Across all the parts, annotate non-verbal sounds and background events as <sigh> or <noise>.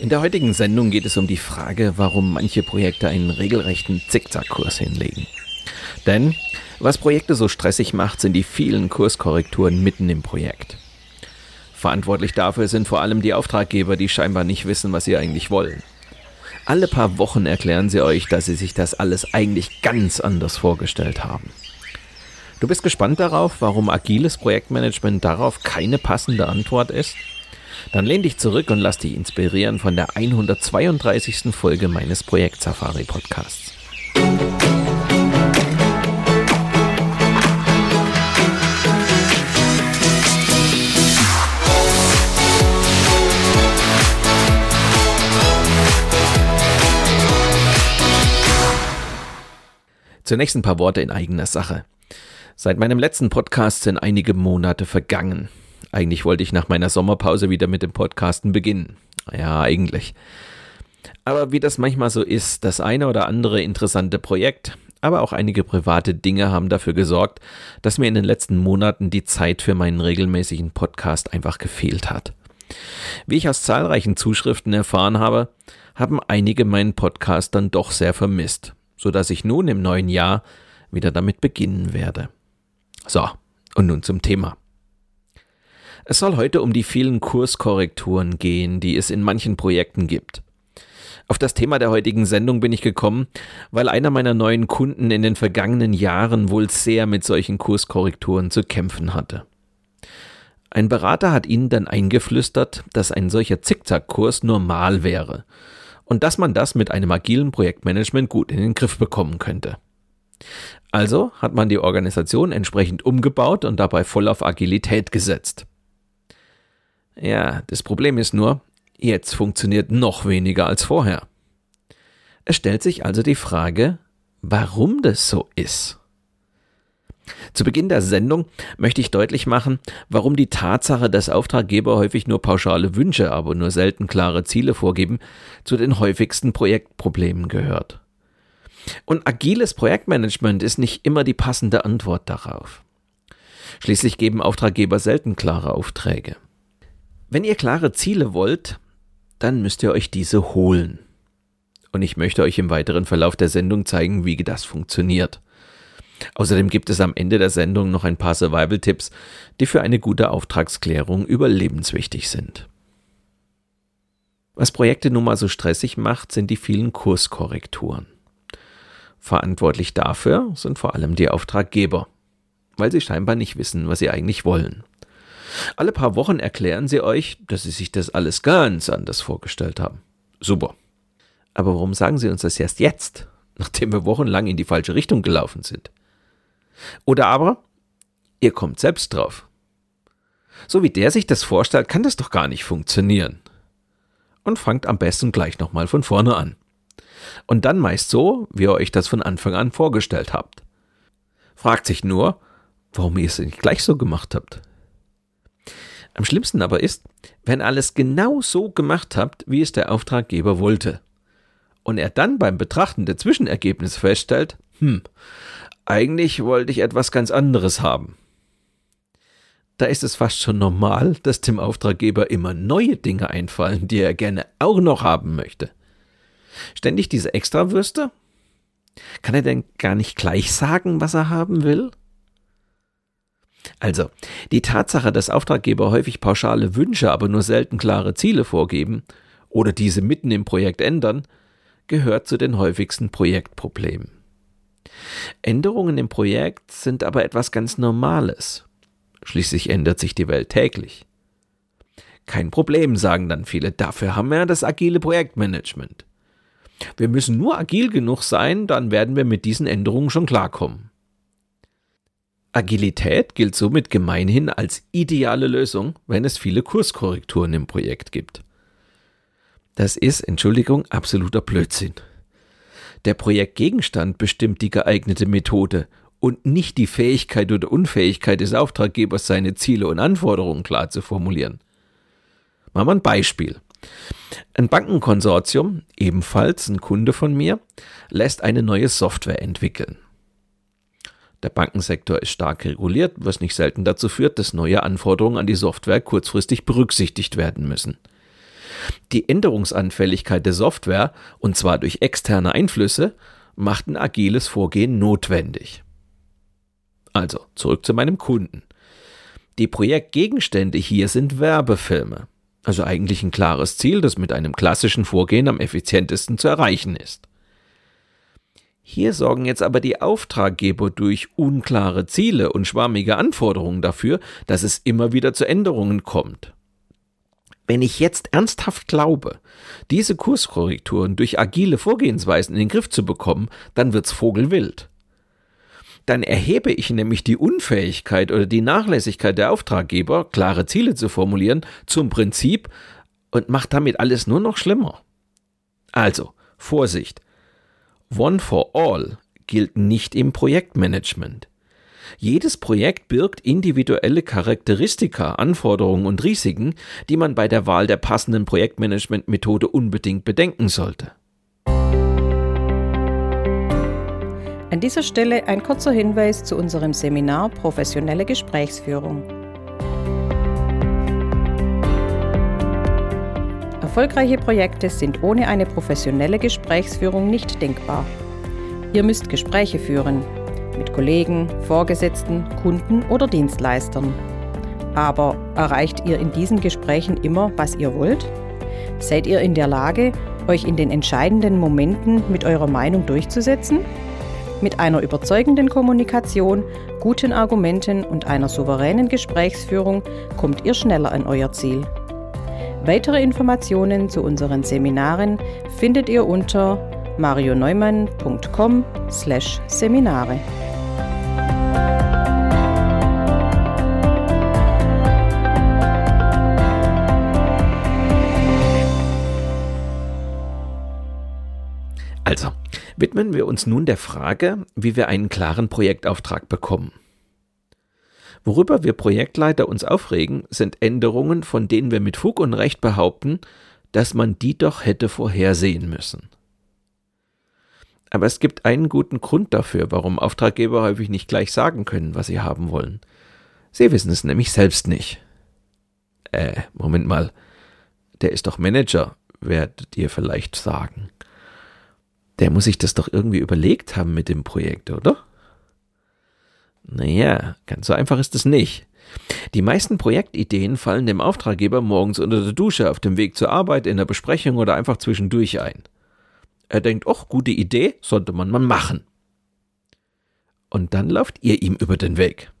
In der heutigen Sendung geht es um die Frage, warum manche Projekte einen regelrechten Zickzackkurs hinlegen. Denn was Projekte so stressig macht, sind die vielen Kurskorrekturen mitten im Projekt. Verantwortlich dafür sind vor allem die Auftraggeber, die scheinbar nicht wissen, was sie eigentlich wollen. Alle paar Wochen erklären sie euch, dass sie sich das alles eigentlich ganz anders vorgestellt haben. Du bist gespannt darauf, warum agiles Projektmanagement darauf keine passende Antwort ist? Dann lehn dich zurück und lass dich inspirieren von der 132. Folge meines Projekt Safari Podcasts. Zunächst ein paar Worte in eigener Sache. Seit meinem letzten Podcast sind einige Monate vergangen. Eigentlich wollte ich nach meiner Sommerpause wieder mit dem Podcasten beginnen. Ja, eigentlich. Aber wie das manchmal so ist, das eine oder andere interessante Projekt, aber auch einige private Dinge haben dafür gesorgt, dass mir in den letzten Monaten die Zeit für meinen regelmäßigen Podcast einfach gefehlt hat. Wie ich aus zahlreichen Zuschriften erfahren habe, haben einige meinen Podcast dann doch sehr vermisst, so dass ich nun im neuen Jahr wieder damit beginnen werde. So, und nun zum Thema. Es soll heute um die vielen Kurskorrekturen gehen, die es in manchen Projekten gibt. Auf das Thema der heutigen Sendung bin ich gekommen, weil einer meiner neuen Kunden in den vergangenen Jahren wohl sehr mit solchen Kurskorrekturen zu kämpfen hatte. Ein Berater hat ihnen dann eingeflüstert, dass ein solcher Zickzackkurs normal wäre und dass man das mit einem agilen Projektmanagement gut in den Griff bekommen könnte. Also hat man die Organisation entsprechend umgebaut und dabei voll auf Agilität gesetzt. Ja, das Problem ist nur, jetzt funktioniert noch weniger als vorher. Es stellt sich also die Frage, warum das so ist. Zu Beginn der Sendung möchte ich deutlich machen, warum die Tatsache, dass Auftraggeber häufig nur pauschale Wünsche, aber nur selten klare Ziele vorgeben, zu den häufigsten Projektproblemen gehört. Und agiles Projektmanagement ist nicht immer die passende Antwort darauf. Schließlich geben Auftraggeber selten klare Aufträge. Wenn ihr klare Ziele wollt, dann müsst ihr euch diese holen. Und ich möchte euch im weiteren Verlauf der Sendung zeigen, wie das funktioniert. Außerdem gibt es am Ende der Sendung noch ein paar Survival-Tipps, die für eine gute Auftragsklärung überlebenswichtig sind. Was Projekte nun mal so stressig macht, sind die vielen Kurskorrekturen. Verantwortlich dafür sind vor allem die Auftraggeber, weil sie scheinbar nicht wissen, was sie eigentlich wollen. Alle paar Wochen erklären sie euch, dass sie sich das alles ganz anders vorgestellt haben. Super. Aber warum sagen sie uns das erst jetzt, <laughs> nachdem wir wochenlang in die falsche Richtung gelaufen sind? Oder aber, ihr kommt selbst drauf. So wie der sich das vorstellt, kann das doch gar nicht funktionieren. Und fangt am besten gleich nochmal von vorne an. Und dann meist so, wie ihr euch das von Anfang an vorgestellt habt. Fragt sich nur, warum ihr es nicht gleich so gemacht habt. Am schlimmsten aber ist, wenn alles genau so gemacht habt, wie es der Auftraggeber wollte. Und er dann beim Betrachten der Zwischenergebnisse feststellt, hm, eigentlich wollte ich etwas ganz anderes haben. Da ist es fast schon normal, dass dem Auftraggeber immer neue Dinge einfallen, die er gerne auch noch haben möchte. Ständig diese Extrawürste? Kann er denn gar nicht gleich sagen, was er haben will? Also, die Tatsache, dass Auftraggeber häufig pauschale Wünsche, aber nur selten klare Ziele vorgeben oder diese mitten im Projekt ändern, gehört zu den häufigsten Projektproblemen. Änderungen im Projekt sind aber etwas ganz Normales. Schließlich ändert sich die Welt täglich. Kein Problem, sagen dann viele, dafür haben wir das agile Projektmanagement. Wir müssen nur agil genug sein, dann werden wir mit diesen Änderungen schon klarkommen. Agilität gilt somit gemeinhin als ideale Lösung, wenn es viele Kurskorrekturen im Projekt gibt. Das ist, Entschuldigung, absoluter Blödsinn. Der Projektgegenstand bestimmt die geeignete Methode und nicht die Fähigkeit oder Unfähigkeit des Auftraggebers, seine Ziele und Anforderungen klar zu formulieren. Machen wir ein Beispiel. Ein Bankenkonsortium, ebenfalls ein Kunde von mir, lässt eine neue Software entwickeln. Der Bankensektor ist stark reguliert, was nicht selten dazu führt, dass neue Anforderungen an die Software kurzfristig berücksichtigt werden müssen. Die Änderungsanfälligkeit der Software, und zwar durch externe Einflüsse, macht ein agiles Vorgehen notwendig. Also, zurück zu meinem Kunden. Die Projektgegenstände hier sind Werbefilme. Also eigentlich ein klares Ziel, das mit einem klassischen Vorgehen am effizientesten zu erreichen ist. Hier sorgen jetzt aber die Auftraggeber durch unklare Ziele und schwammige Anforderungen dafür, dass es immer wieder zu Änderungen kommt. Wenn ich jetzt ernsthaft glaube, diese Kurskorrekturen durch agile Vorgehensweisen in den Griff zu bekommen, dann wird's vogelwild. Dann erhebe ich nämlich die Unfähigkeit oder die Nachlässigkeit der Auftraggeber, klare Ziele zu formulieren, zum Prinzip und mache damit alles nur noch schlimmer. Also, Vorsicht. One for All gilt nicht im Projektmanagement. Jedes Projekt birgt individuelle Charakteristika, Anforderungen und Risiken, die man bei der Wahl der passenden Projektmanagementmethode unbedingt bedenken sollte. An dieser Stelle ein kurzer Hinweis zu unserem Seminar Professionelle Gesprächsführung. Erfolgreiche Projekte sind ohne eine professionelle Gesprächsführung nicht denkbar. Ihr müsst Gespräche führen mit Kollegen, Vorgesetzten, Kunden oder Dienstleistern. Aber erreicht ihr in diesen Gesprächen immer, was ihr wollt? Seid ihr in der Lage, euch in den entscheidenden Momenten mit eurer Meinung durchzusetzen? Mit einer überzeugenden Kommunikation, guten Argumenten und einer souveränen Gesprächsführung kommt ihr schneller an euer Ziel. Weitere Informationen zu unseren Seminaren findet ihr unter marioneumann.com/seminare. Also, widmen wir uns nun der Frage, wie wir einen klaren Projektauftrag bekommen. Worüber wir Projektleiter uns aufregen, sind Änderungen, von denen wir mit Fug und Recht behaupten, dass man die doch hätte vorhersehen müssen. Aber es gibt einen guten Grund dafür, warum Auftraggeber häufig nicht gleich sagen können, was sie haben wollen. Sie wissen es nämlich selbst nicht. Äh, Moment mal. Der ist doch Manager, werdet ihr vielleicht sagen. Der muss sich das doch irgendwie überlegt haben mit dem Projekt, oder? Naja, ganz so einfach ist es nicht. Die meisten Projektideen fallen dem Auftraggeber morgens unter der Dusche, auf dem Weg zur Arbeit, in der Besprechung oder einfach zwischendurch ein. Er denkt, ach, gute Idee, sollte man mal machen. Und dann lauft ihr ihm über den Weg.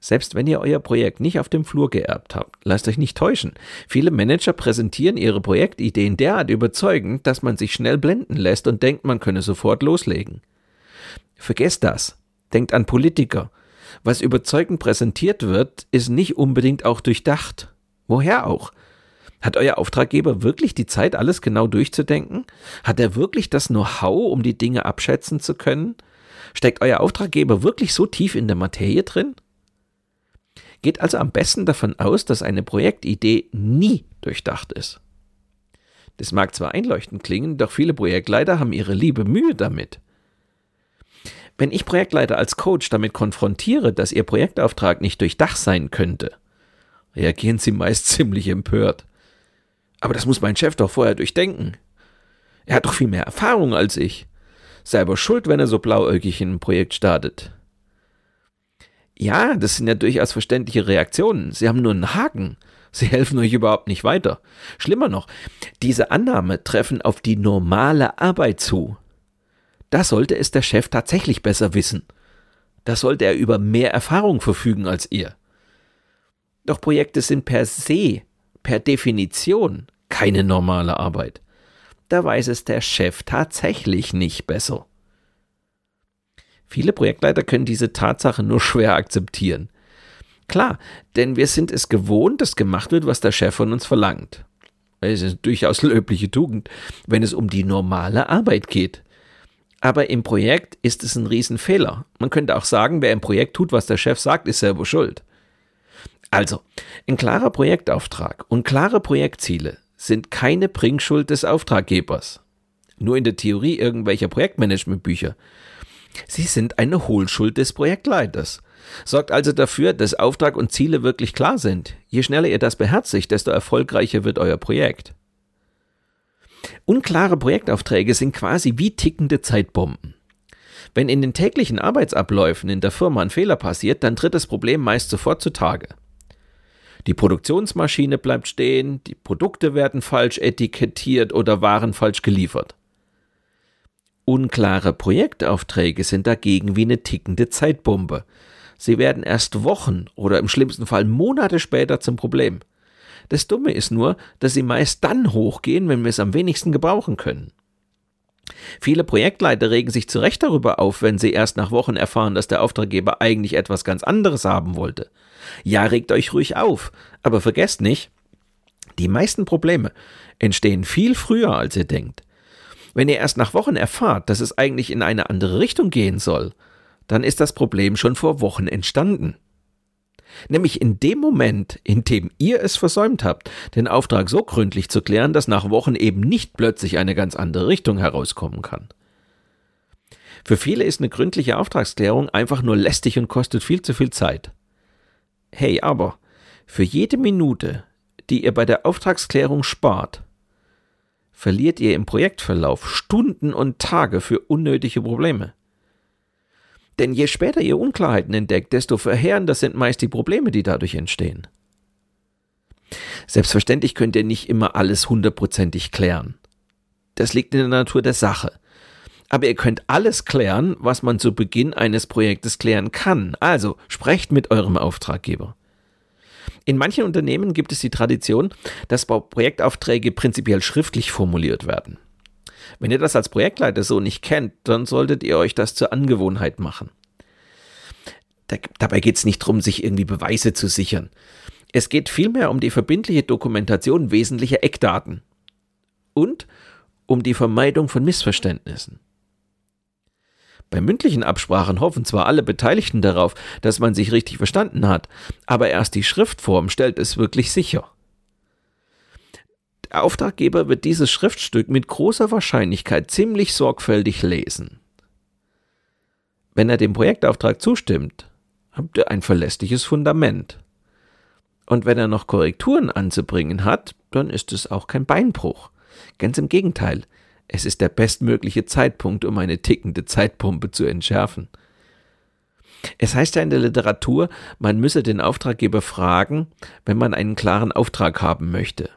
Selbst wenn ihr euer Projekt nicht auf dem Flur geerbt habt, lasst euch nicht täuschen. Viele Manager präsentieren ihre Projektideen derart überzeugend, dass man sich schnell blenden lässt und denkt, man könne sofort loslegen. Vergesst das. Denkt an Politiker. Was überzeugend präsentiert wird, ist nicht unbedingt auch durchdacht. Woher auch? Hat euer Auftraggeber wirklich die Zeit, alles genau durchzudenken? Hat er wirklich das Know-how, um die Dinge abschätzen zu können? Steckt euer Auftraggeber wirklich so tief in der Materie drin? Geht also am besten davon aus, dass eine Projektidee nie durchdacht ist. Das mag zwar einleuchtend klingen, doch viele Projektleiter haben ihre liebe Mühe damit. Wenn ich Projektleiter als Coach damit konfrontiere, dass ihr Projektauftrag nicht durchdacht sein könnte, reagieren sie meist <laughs> ziemlich empört. Aber das muss mein Chef doch vorher durchdenken. Er hat doch viel mehr Erfahrung als ich. Selber schuld, wenn er so blauäugig in ein Projekt startet. Ja, das sind ja durchaus verständliche Reaktionen. Sie haben nur einen Haken. Sie helfen euch überhaupt nicht weiter. Schlimmer noch, diese Annahme treffen auf die normale Arbeit zu. Da sollte es der Chef tatsächlich besser wissen. Da sollte er über mehr Erfahrung verfügen als ihr. Doch Projekte sind per se, per Definition, keine normale Arbeit. Da weiß es der Chef tatsächlich nicht besser. Viele Projektleiter können diese Tatsache nur schwer akzeptieren. Klar, denn wir sind es gewohnt, dass gemacht wird, was der Chef von uns verlangt. Es ist durchaus löbliche Tugend, wenn es um die normale Arbeit geht. Aber im Projekt ist es ein Riesenfehler. Man könnte auch sagen, wer im Projekt tut, was der Chef sagt, ist selber schuld. Also, ein klarer Projektauftrag und klare Projektziele sind keine Bringschuld des Auftraggebers. Nur in der Theorie irgendwelcher Projektmanagementbücher. Sie sind eine Hohlschuld des Projektleiters. Sorgt also dafür, dass Auftrag und Ziele wirklich klar sind. Je schneller ihr das beherzigt, desto erfolgreicher wird euer Projekt. Unklare Projektaufträge sind quasi wie tickende Zeitbomben. Wenn in den täglichen Arbeitsabläufen in der Firma ein Fehler passiert, dann tritt das Problem meist sofort zutage. Die Produktionsmaschine bleibt stehen, die Produkte werden falsch etikettiert oder Waren falsch geliefert. Unklare Projektaufträge sind dagegen wie eine tickende Zeitbombe. Sie werden erst Wochen oder im schlimmsten Fall Monate später zum Problem. Das Dumme ist nur, dass sie meist dann hochgehen, wenn wir es am wenigsten gebrauchen können. Viele Projektleiter regen sich zu Recht darüber auf, wenn sie erst nach Wochen erfahren, dass der Auftraggeber eigentlich etwas ganz anderes haben wollte. Ja, regt euch ruhig auf, aber vergesst nicht, die meisten Probleme entstehen viel früher, als ihr denkt. Wenn ihr erst nach Wochen erfahrt, dass es eigentlich in eine andere Richtung gehen soll, dann ist das Problem schon vor Wochen entstanden. Nämlich in dem Moment, in dem ihr es versäumt habt, den Auftrag so gründlich zu klären, dass nach Wochen eben nicht plötzlich eine ganz andere Richtung herauskommen kann. Für viele ist eine gründliche Auftragsklärung einfach nur lästig und kostet viel zu viel Zeit. Hey, aber für jede Minute, die ihr bei der Auftragsklärung spart, verliert ihr im Projektverlauf Stunden und Tage für unnötige Probleme. Denn je später ihr Unklarheiten entdeckt, desto verheerender sind meist die Probleme, die dadurch entstehen. Selbstverständlich könnt ihr nicht immer alles hundertprozentig klären. Das liegt in der Natur der Sache. Aber ihr könnt alles klären, was man zu Beginn eines Projektes klären kann. Also sprecht mit eurem Auftraggeber. In manchen Unternehmen gibt es die Tradition, dass Projektaufträge prinzipiell schriftlich formuliert werden. Wenn ihr das als Projektleiter so nicht kennt, dann solltet ihr euch das zur Angewohnheit machen. Da, dabei geht es nicht darum, sich irgendwie Beweise zu sichern. Es geht vielmehr um die verbindliche Dokumentation wesentlicher Eckdaten und um die Vermeidung von Missverständnissen. Bei mündlichen Absprachen hoffen zwar alle Beteiligten darauf, dass man sich richtig verstanden hat, aber erst die Schriftform stellt es wirklich sicher. Auftraggeber wird dieses Schriftstück mit großer Wahrscheinlichkeit ziemlich sorgfältig lesen. Wenn er dem Projektauftrag zustimmt, habt ihr ein verlässliches Fundament. Und wenn er noch Korrekturen anzubringen hat, dann ist es auch kein Beinbruch. Ganz im Gegenteil, es ist der bestmögliche Zeitpunkt, um eine tickende Zeitpumpe zu entschärfen. Es heißt ja in der Literatur, man müsse den Auftraggeber fragen, wenn man einen klaren Auftrag haben möchte.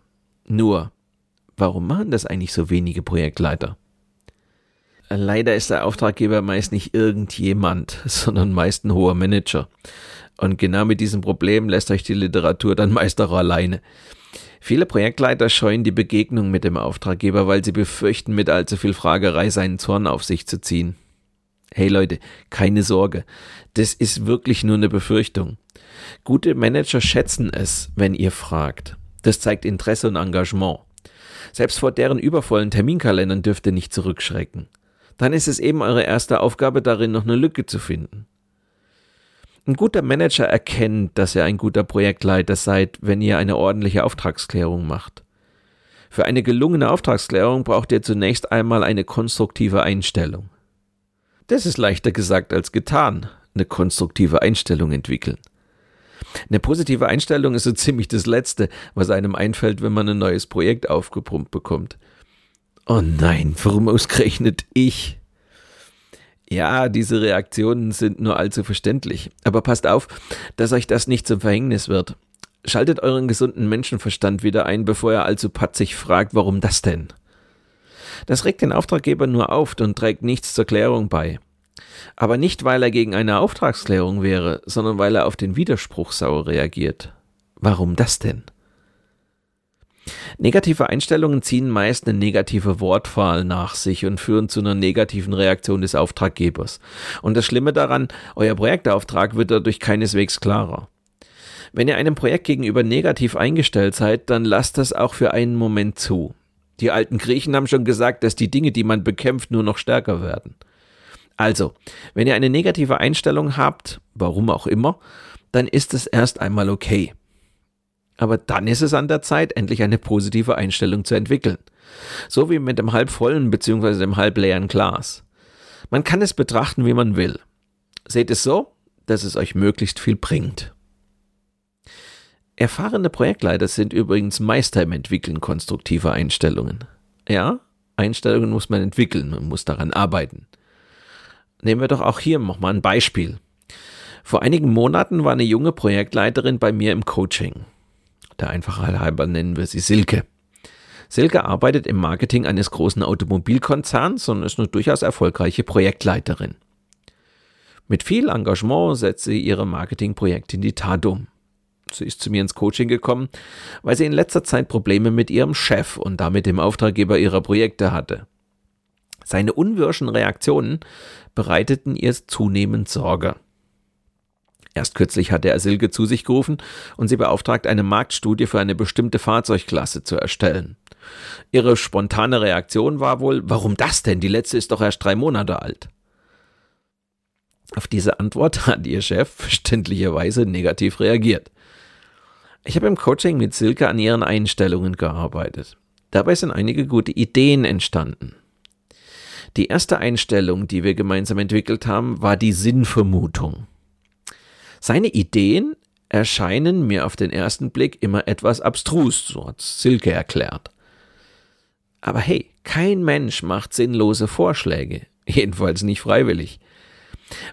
Nur, warum machen das eigentlich so wenige Projektleiter? Leider ist der Auftraggeber meist nicht irgendjemand, <laughs> sondern meist ein hoher Manager. Und genau mit diesem Problem lässt euch die Literatur dann meist auch alleine. Viele Projektleiter scheuen die Begegnung mit dem Auftraggeber, weil sie befürchten, mit allzu viel Fragerei seinen Zorn auf sich zu ziehen. Hey Leute, keine Sorge. Das ist wirklich nur eine Befürchtung. Gute Manager schätzen es, wenn ihr fragt. Das zeigt Interesse und Engagement. Selbst vor deren übervollen Terminkalendern dürft ihr nicht zurückschrecken. Dann ist es eben eure erste Aufgabe darin, noch eine Lücke zu finden. Ein guter Manager erkennt, dass ihr ein guter Projektleiter seid, wenn ihr eine ordentliche Auftragsklärung macht. Für eine gelungene Auftragsklärung braucht ihr zunächst einmal eine konstruktive Einstellung. Das ist leichter gesagt als getan, eine konstruktive Einstellung entwickeln. Eine positive Einstellung ist so ziemlich das Letzte, was einem einfällt, wenn man ein neues Projekt aufgepumpt bekommt. Oh nein, warum ausgerechnet ich? Ja, diese Reaktionen sind nur allzu verständlich. Aber passt auf, dass euch das nicht zum Verhängnis wird. Schaltet euren gesunden Menschenverstand wieder ein, bevor er allzu patzig fragt, warum das denn? Das regt den Auftraggeber nur auf und trägt nichts zur Klärung bei. Aber nicht, weil er gegen eine Auftragsklärung wäre, sondern weil er auf den Widerspruch sauer reagiert. Warum das denn? Negative Einstellungen ziehen meist eine negative Wortwahl nach sich und führen zu einer negativen Reaktion des Auftraggebers. Und das Schlimme daran, euer Projektauftrag wird dadurch keineswegs klarer. Wenn ihr einem Projekt gegenüber negativ eingestellt seid, dann lasst das auch für einen Moment zu. Die alten Griechen haben schon gesagt, dass die Dinge, die man bekämpft, nur noch stärker werden. Also, wenn ihr eine negative Einstellung habt, warum auch immer, dann ist es erst einmal okay. Aber dann ist es an der Zeit, endlich eine positive Einstellung zu entwickeln. So wie mit dem halbvollen bzw. dem halbleeren Glas. Man kann es betrachten, wie man will. Seht es so, dass es euch möglichst viel bringt. Erfahrene Projektleiter sind übrigens Meister im Entwickeln konstruktiver Einstellungen. Ja, Einstellungen muss man entwickeln und muss daran arbeiten. Nehmen wir doch auch hier nochmal ein Beispiel. Vor einigen Monaten war eine junge Projektleiterin bei mir im Coaching. Der Einfachheit halber nennen wir sie Silke. Silke arbeitet im Marketing eines großen Automobilkonzerns und ist eine durchaus erfolgreiche Projektleiterin. Mit viel Engagement setzt sie ihre Marketingprojekte in die Tat um. Sie ist zu mir ins Coaching gekommen, weil sie in letzter Zeit Probleme mit ihrem Chef und damit dem Auftraggeber ihrer Projekte hatte. Seine unwirschen Reaktionen bereiteten ihr zunehmend Sorge. Erst kürzlich hatte er Silke zu sich gerufen und sie beauftragt, eine Marktstudie für eine bestimmte Fahrzeugklasse zu erstellen. Ihre spontane Reaktion war wohl, warum das denn? Die letzte ist doch erst drei Monate alt. Auf diese Antwort <laughs> hat ihr Chef verständlicherweise negativ reagiert. Ich habe im Coaching mit Silke an ihren Einstellungen gearbeitet. Dabei sind einige gute Ideen entstanden. Die erste Einstellung, die wir gemeinsam entwickelt haben, war die Sinnvermutung. Seine Ideen erscheinen mir auf den ersten Blick immer etwas abstrus, so hat Silke erklärt. Aber hey, kein Mensch macht sinnlose Vorschläge, <laughs> jedenfalls nicht freiwillig.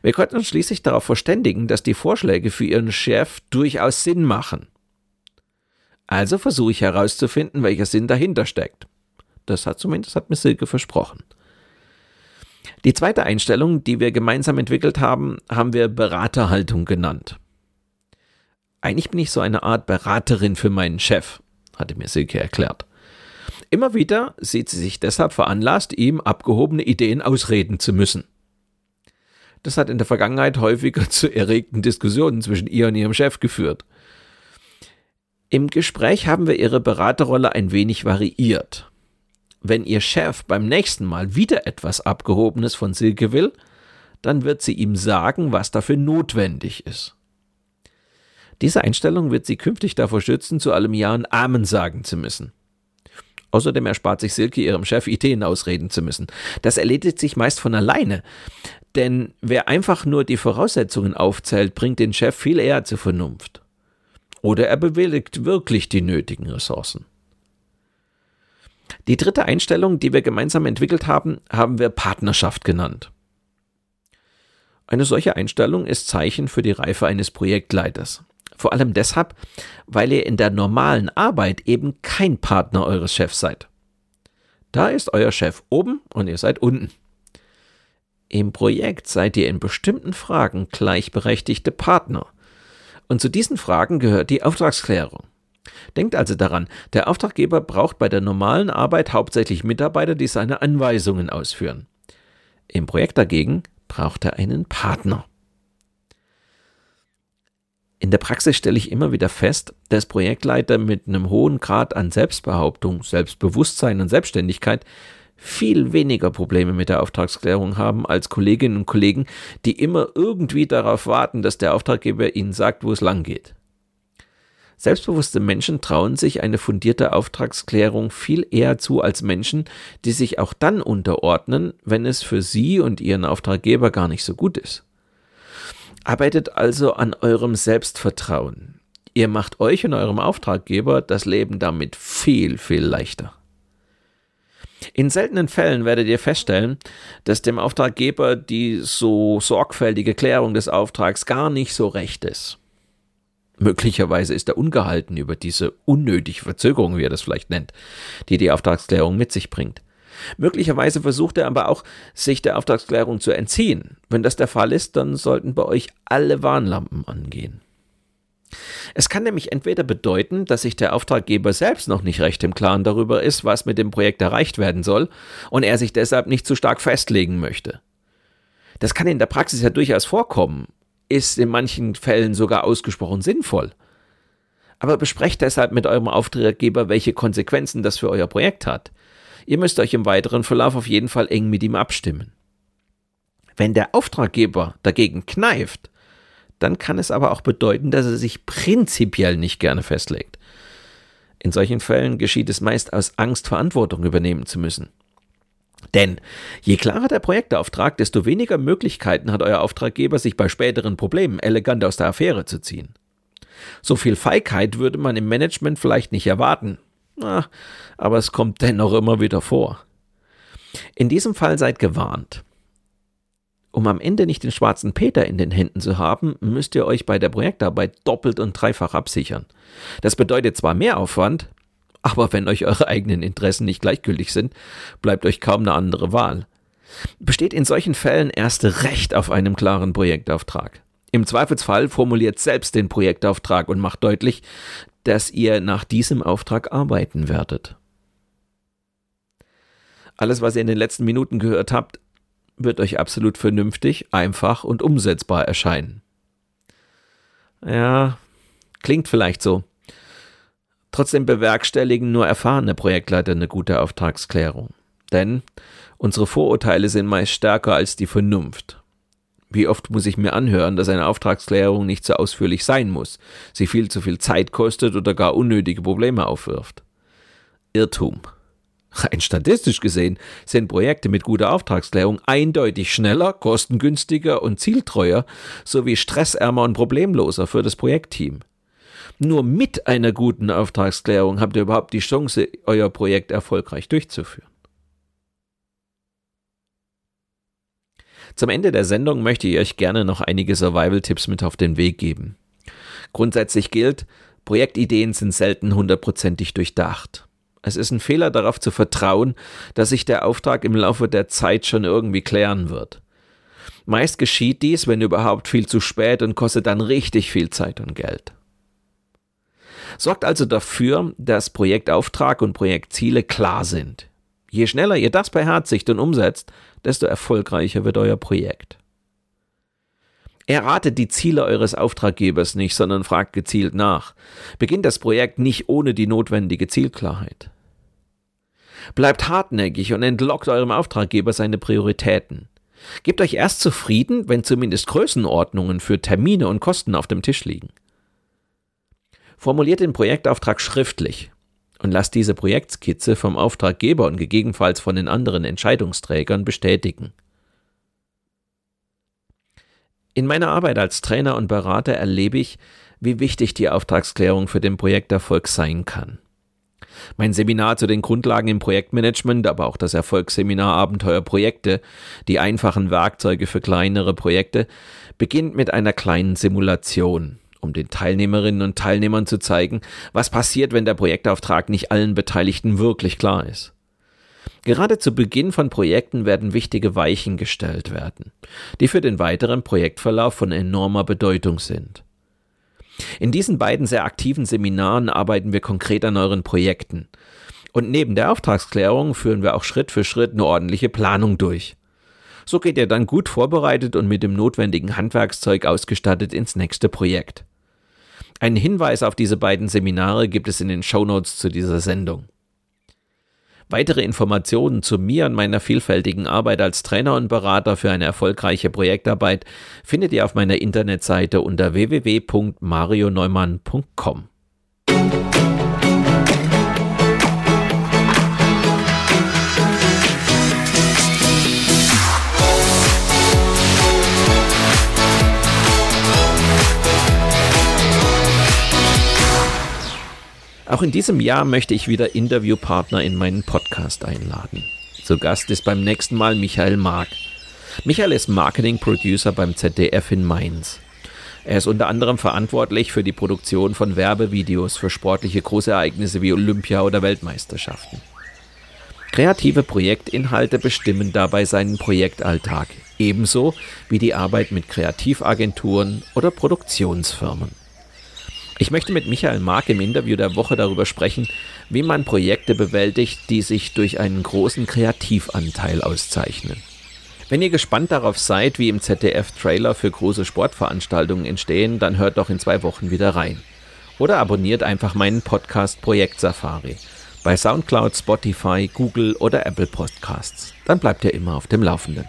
Wir konnten uns schließlich darauf verständigen, dass die Vorschläge für Ihren Chef durchaus Sinn machen. Also versuche ich herauszufinden, welcher Sinn dahinter steckt. Das hat zumindest hat mir Silke versprochen. Die zweite Einstellung, die wir gemeinsam entwickelt haben, haben wir Beraterhaltung genannt. Eigentlich bin ich so eine Art Beraterin für meinen Chef, hatte mir Silke erklärt. Immer wieder sieht sie sich deshalb veranlasst, ihm abgehobene Ideen ausreden zu müssen. Das hat in der Vergangenheit häufiger <laughs> zu erregten Diskussionen zwischen ihr und ihrem Chef geführt. Im Gespräch haben wir ihre Beraterrolle ein wenig variiert. Wenn ihr Chef beim nächsten Mal wieder etwas Abgehobenes von Silke will, dann wird sie ihm sagen, was dafür notwendig ist. Diese Einstellung wird sie künftig davor schützen, zu allem Ja und Amen sagen zu müssen. Außerdem erspart sich Silke ihrem Chef Ideen ausreden zu müssen. Das erledigt sich meist von alleine. Denn wer einfach nur die Voraussetzungen aufzählt, bringt den Chef viel eher zur Vernunft. Oder er bewilligt wirklich die nötigen Ressourcen. Die dritte Einstellung, die wir gemeinsam entwickelt haben, haben wir Partnerschaft genannt. Eine solche Einstellung ist Zeichen für die Reife eines Projektleiters. Vor allem deshalb, weil ihr in der normalen Arbeit eben kein Partner eures Chefs seid. Da ist euer Chef oben und ihr seid unten. Im Projekt seid ihr in bestimmten Fragen gleichberechtigte Partner – und zu diesen Fragen gehört die Auftragsklärung. Denkt also daran, der Auftraggeber braucht bei der normalen Arbeit hauptsächlich Mitarbeiter, die seine Anweisungen ausführen. Im Projekt dagegen braucht er einen Partner. In der Praxis stelle ich immer wieder fest, dass Projektleiter mit einem hohen Grad an Selbstbehauptung, Selbstbewusstsein und Selbstständigkeit viel weniger Probleme mit der Auftragsklärung haben als Kolleginnen und Kollegen, die immer irgendwie darauf warten, dass der Auftraggeber ihnen sagt, wo es lang geht. Selbstbewusste Menschen trauen sich eine fundierte Auftragsklärung viel eher zu als Menschen, die sich auch dann unterordnen, wenn es für sie und ihren Auftraggeber gar nicht so gut ist. Arbeitet also an eurem Selbstvertrauen. Ihr macht euch und eurem Auftraggeber das Leben damit viel, viel leichter. In seltenen Fällen werdet ihr feststellen, dass dem Auftraggeber die so sorgfältige Klärung des Auftrags gar nicht so recht ist. Möglicherweise ist er ungehalten über diese unnötige Verzögerung, wie er das vielleicht nennt, die die Auftragsklärung mit sich bringt. Möglicherweise versucht er aber auch, sich der Auftragsklärung zu entziehen. Wenn das der Fall ist, dann sollten bei euch alle Warnlampen angehen. Es kann nämlich entweder bedeuten, dass sich der Auftraggeber selbst noch nicht recht im Klaren darüber ist, was mit dem Projekt erreicht werden soll, und er sich deshalb nicht zu stark festlegen möchte. Das kann in der Praxis ja durchaus vorkommen, ist in manchen Fällen sogar ausgesprochen sinnvoll. Aber besprecht deshalb mit eurem Auftraggeber, welche Konsequenzen das für euer Projekt hat. Ihr müsst euch im weiteren Verlauf auf jeden Fall eng mit ihm abstimmen. Wenn der Auftraggeber dagegen kneift, dann kann es aber auch bedeuten, dass er sich prinzipiell nicht gerne festlegt. In solchen Fällen geschieht es meist aus Angst, Verantwortung übernehmen zu müssen. Denn je klarer der Projektauftrag, desto weniger Möglichkeiten hat euer Auftraggeber, sich bei späteren Problemen elegant aus der Affäre zu ziehen. So viel Feigheit würde man im Management vielleicht nicht erwarten, na, aber es kommt dennoch immer wieder vor. In diesem Fall seid gewarnt. Um am Ende nicht den schwarzen Peter in den Händen zu haben, müsst ihr euch bei der Projektarbeit doppelt und dreifach absichern. Das bedeutet zwar mehr Aufwand, aber wenn euch eure eigenen Interessen nicht gleichgültig sind, bleibt euch kaum eine andere Wahl. Besteht in solchen Fällen erste Recht auf einem klaren Projektauftrag. Im Zweifelsfall formuliert selbst den Projektauftrag und macht deutlich, dass ihr nach diesem Auftrag arbeiten werdet. Alles, was ihr in den letzten Minuten gehört habt, wird euch absolut vernünftig, einfach und umsetzbar erscheinen. Ja, klingt vielleicht so. Trotzdem bewerkstelligen nur erfahrene Projektleiter eine gute Auftragsklärung. Denn unsere Vorurteile sind meist stärker als die Vernunft. Wie oft muss ich mir anhören, dass eine Auftragsklärung nicht so ausführlich sein muss, sie viel zu viel Zeit kostet oder gar unnötige Probleme aufwirft? Irrtum. Rein statistisch gesehen sind Projekte mit guter Auftragsklärung eindeutig schneller, kostengünstiger und zieltreuer sowie stressärmer und problemloser für das Projektteam. Nur mit einer guten Auftragsklärung habt ihr überhaupt die Chance, euer Projekt erfolgreich durchzuführen. Zum Ende der Sendung möchte ich euch gerne noch einige Survival-Tipps mit auf den Weg geben. Grundsätzlich gilt, Projektideen sind selten hundertprozentig durchdacht. Es ist ein Fehler darauf zu vertrauen, dass sich der Auftrag im Laufe der Zeit schon irgendwie klären wird. Meist geschieht dies, wenn überhaupt, viel zu spät und kostet dann richtig viel Zeit und Geld. Sorgt also dafür, dass Projektauftrag und Projektziele klar sind. Je schneller ihr das beherzigt und umsetzt, desto erfolgreicher wird euer Projekt. Erratet die Ziele eures Auftraggebers nicht, sondern fragt gezielt nach. Beginnt das Projekt nicht ohne die notwendige Zielklarheit. Bleibt hartnäckig und entlockt eurem Auftraggeber seine Prioritäten. Gebt euch erst zufrieden, wenn zumindest Größenordnungen für Termine und Kosten auf dem Tisch liegen. Formuliert den Projektauftrag schriftlich und lasst diese Projektskizze vom Auftraggeber und gegebenenfalls von den anderen Entscheidungsträgern bestätigen. In meiner Arbeit als Trainer und Berater erlebe ich, wie wichtig die Auftragsklärung für den Projekterfolg sein kann. Mein Seminar zu den Grundlagen im Projektmanagement, aber auch das Erfolgsseminar Abenteuerprojekte, die einfachen Werkzeuge für kleinere Projekte, beginnt mit einer kleinen Simulation um den Teilnehmerinnen und Teilnehmern zu zeigen, was passiert, wenn der Projektauftrag nicht allen Beteiligten wirklich klar ist. Gerade zu Beginn von Projekten werden wichtige Weichen gestellt werden, die für den weiteren Projektverlauf von enormer Bedeutung sind. In diesen beiden sehr aktiven Seminaren arbeiten wir konkret an euren Projekten. Und neben der Auftragsklärung führen wir auch Schritt für Schritt eine ordentliche Planung durch. So geht ihr dann gut vorbereitet und mit dem notwendigen Handwerkszeug ausgestattet ins nächste Projekt. Einen Hinweis auf diese beiden Seminare gibt es in den Shownotes zu dieser Sendung. Weitere Informationen zu mir und meiner vielfältigen Arbeit als Trainer und Berater für eine erfolgreiche Projektarbeit findet ihr auf meiner Internetseite unter www.marioneumann.com. Auch in diesem Jahr möchte ich wieder Interviewpartner in meinen Podcast einladen. Zu Gast ist beim nächsten Mal Michael Mark. Michael ist Marketing Producer beim ZDF in Mainz. Er ist unter anderem verantwortlich für die Produktion von Werbevideos für sportliche Großereignisse wie Olympia oder Weltmeisterschaften. Kreative Projektinhalte bestimmen dabei seinen Projektalltag, ebenso wie die Arbeit mit Kreativagenturen oder Produktionsfirmen. Ich möchte mit Michael Mark im Interview der Woche darüber sprechen, wie man Projekte bewältigt, die sich durch einen großen Kreativanteil auszeichnen. Wenn ihr gespannt darauf seid, wie im ZDF Trailer für große Sportveranstaltungen entstehen, dann hört doch in zwei Wochen wieder rein. Oder abonniert einfach meinen Podcast Projekt Safari bei SoundCloud, Spotify, Google oder Apple Podcasts. Dann bleibt ihr immer auf dem Laufenden.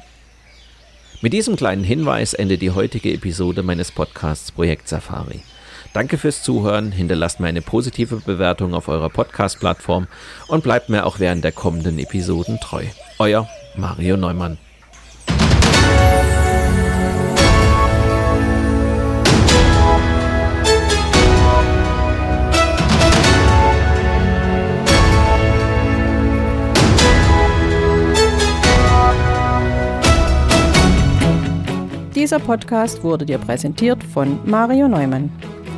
Mit diesem kleinen Hinweis endet die heutige Episode meines Podcasts Projekt Safari. Danke fürs Zuhören, hinterlasst mir eine positive Bewertung auf eurer Podcast-Plattform und bleibt mir auch während der kommenden Episoden treu. Euer Mario Neumann. Dieser Podcast wurde dir präsentiert von Mario Neumann.